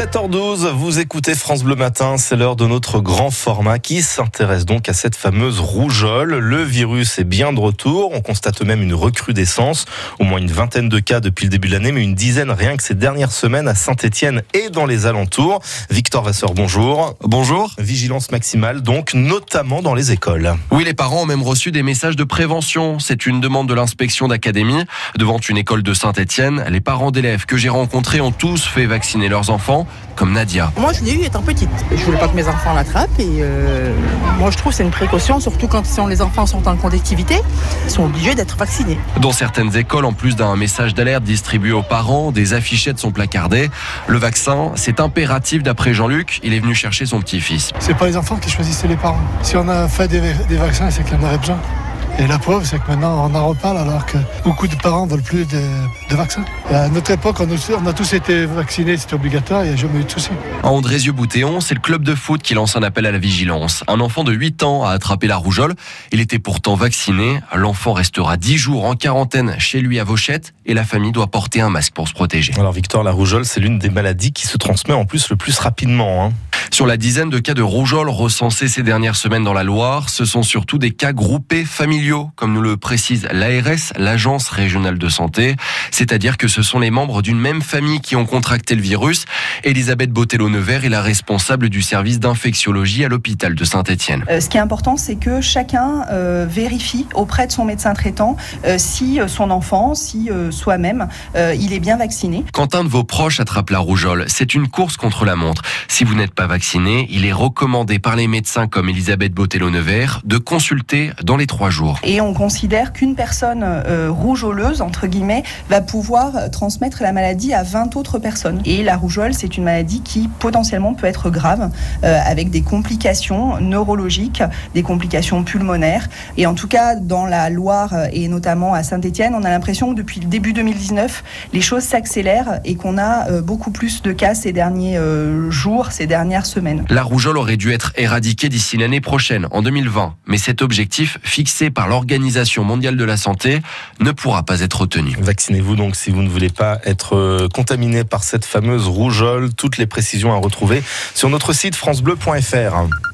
7h12, vous écoutez France Bleu Matin, c'est l'heure de notre grand format qui s'intéresse donc à cette fameuse rougeole. Le virus est bien de retour, on constate même une recrudescence, au moins une vingtaine de cas depuis le début de l'année, mais une dizaine rien que ces dernières semaines à Saint-Etienne et dans les alentours. Victor Vasseur, bonjour. Bonjour. Vigilance maximale donc, notamment dans les écoles. Oui, les parents ont même reçu des messages de prévention. C'est une demande de l'inspection d'académie. Devant une école de Saint-Etienne, les parents d'élèves que j'ai rencontrés ont tous fait vacciner leurs enfants comme Nadia. Moi, je l'ai eu étant petite. Je voulais pas que mes enfants l'attrapent et euh, moi, je trouve que c'est une précaution, surtout quand les enfants sont en collectivité, ils sont obligés d'être vaccinés. Dans certaines écoles, en plus d'un message d'alerte distribué aux parents, des affichettes sont placardées. Le vaccin, c'est impératif d'après Jean-Luc. Il est venu chercher son petit-fils. C'est pas les enfants qui choisissaient les parents. Si on a fait des, des vaccins, c'est qu'il y en aurait besoin. Et la preuve, c'est que maintenant, on en reparle alors que beaucoup de parents ne veulent plus de, vaccins. à notre époque, on a, tous été vaccinés, c'était obligatoire, il n'y a jamais eu de soucis. À Andrézieux-Boutéon, c'est le club de foot qui lance un appel à la vigilance. Un enfant de 8 ans a attrapé la rougeole. Il était pourtant vacciné. L'enfant restera 10 jours en quarantaine chez lui à Vauchette et la famille doit porter un masque pour se protéger. Alors Victor, la rougeole, c'est l'une des maladies qui se transmet en plus le plus rapidement. Hein. Sur la dizaine de cas de rougeole recensés ces dernières semaines dans la Loire, ce sont surtout des cas groupés familiaux, comme nous le précise l'ARS, l'Agence régionale de santé. C'est-à-dire que ce sont les membres d'une même famille qui ont contracté le virus. Elisabeth Botello-Nevers est la responsable du service d'infectiologie à l'hôpital de Saint-Etienne. Euh, ce qui est important, c'est que chacun euh, vérifie auprès de son médecin traitant euh, si son enfant, si soi-même, il est bien vacciné. Quand un de vos proches attrape la rougeole, c'est une course contre la montre. Si vous n'êtes pas vacciné, il est recommandé par les médecins comme Elisabeth Botello-Nevers de consulter dans les trois jours. Et on considère qu'une personne rougeoleuse, entre guillemets, va pouvoir transmettre la maladie à 20 autres personnes. Et la rougeole, c'est une maladie qui potentiellement peut être grave, avec des complications neurologiques, des complications pulmonaires. Et en tout cas, dans la Loire et notamment à Saint-Etienne, on a l'impression que depuis le début 2019, les choses s'accélèrent et qu'on a euh, beaucoup plus de cas ces derniers euh, jours, ces dernières semaines. La rougeole aurait dû être éradiquée d'ici l'année prochaine, en 2020. Mais cet objectif, fixé par l'Organisation mondiale de la santé, ne pourra pas être tenu. Vaccinez-vous donc si vous ne voulez pas être euh, contaminé par cette fameuse rougeole. Toutes les précisions à retrouver sur notre site francebleu.fr.